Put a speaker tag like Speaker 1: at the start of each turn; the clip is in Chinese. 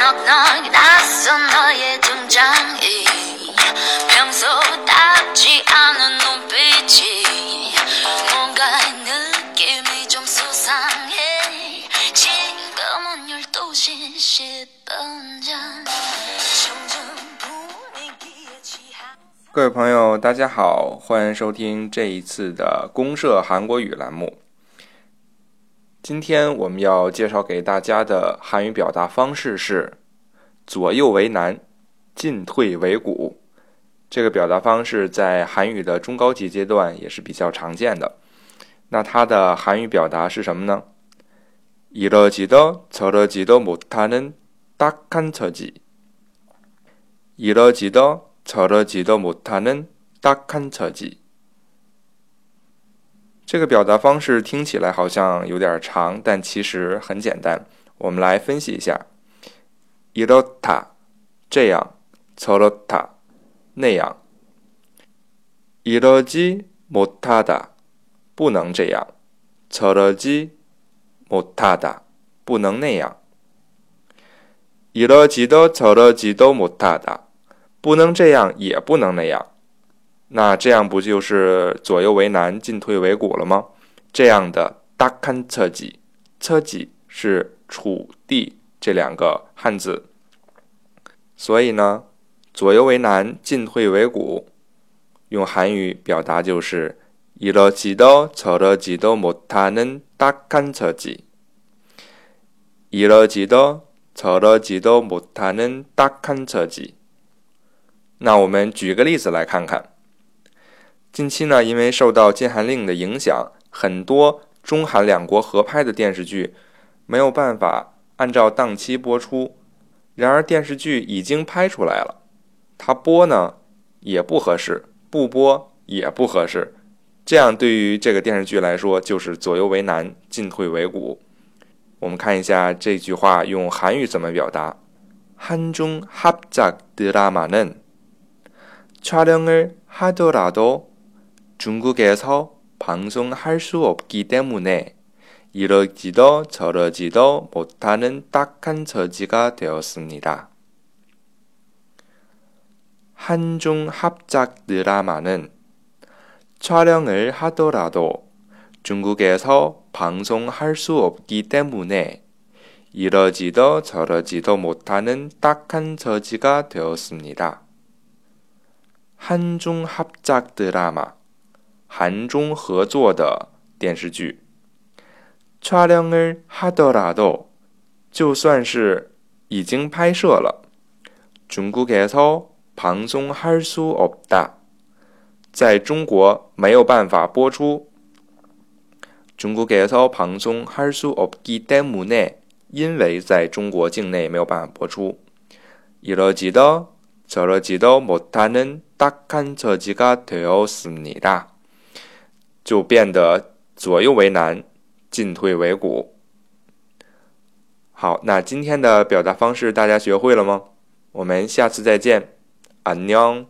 Speaker 1: 넉넉히 낯선 너의 등장이 평소답지 않은 눈빛이 뭔가 느낌이 좀 수상해 지금은 12시 10분 전 점점 분위기에 취한
Speaker 2: 各位朋友，大家好，欢迎收听这一次的公社韩国语栏目。 今天我们要介绍给大家的韩语表达方式是“左右为难，进退维谷”。这个表达方式在韩语的中高级阶段也是比较常见的。那它的韩语表达是什么呢？이러지도저러지도못하는딱한처지이러지도저러지도못하는딱한처지 这个表达方式听起来好像有点长，但其实很简单。我们来分析一下：이렇 다， 这样；저렇 다， 那样；이러지못하 다， 不能这样；저러지못하 다， 不能那样；이러지도저러지도못하 다， 不能这样，也不能那样。那这样不就是左右为难、进退维谷了吗？这样的다칸처 지， 车지是楚地这两个汉字，所以呢，左右为难、进退维谷，用韩语表达就是이러지도저러지도못하는딱한처 지， 이러지도저러지도못하는딱한처 지。 那我们举个例子来看看。 近期呢，因为受到禁韩令的影响，很多中韩两国合拍的电视剧没有办法按照档期播出。然而电视剧已经拍出来了，它播呢也不合适，不播也不合适。这样对于这个电视剧来说，就是左右为难，进退维谷。我们看一下这句话用韩语怎么表达：한중합작드라마는촬영을하더라도 중국에서 방송할 수 없기 때문에 이러지도 저러지도 못하는 딱한 처지가 되었습니다. 한중 합작 드라마는 촬영을 하더라도 중국에서 방송할 수 없기 때문에 이러지도 저러지도 못하는 딱한 처지가 되었습니다. 한중 합작 드라마 韩中合作的电视剧，촬영을하더라 도， 就算是已经拍摄了，중국에서방송할수없 다， 在中国没有办法播出。중국에서방송할수없기때문 에， 因为在中国境内没有办法播出。이러지도저러지도못하는딱한처지가되었습니다 就变得左右为难，进退维谷。好，那今天的表达方式大家学会了吗？我们下次再见，安녕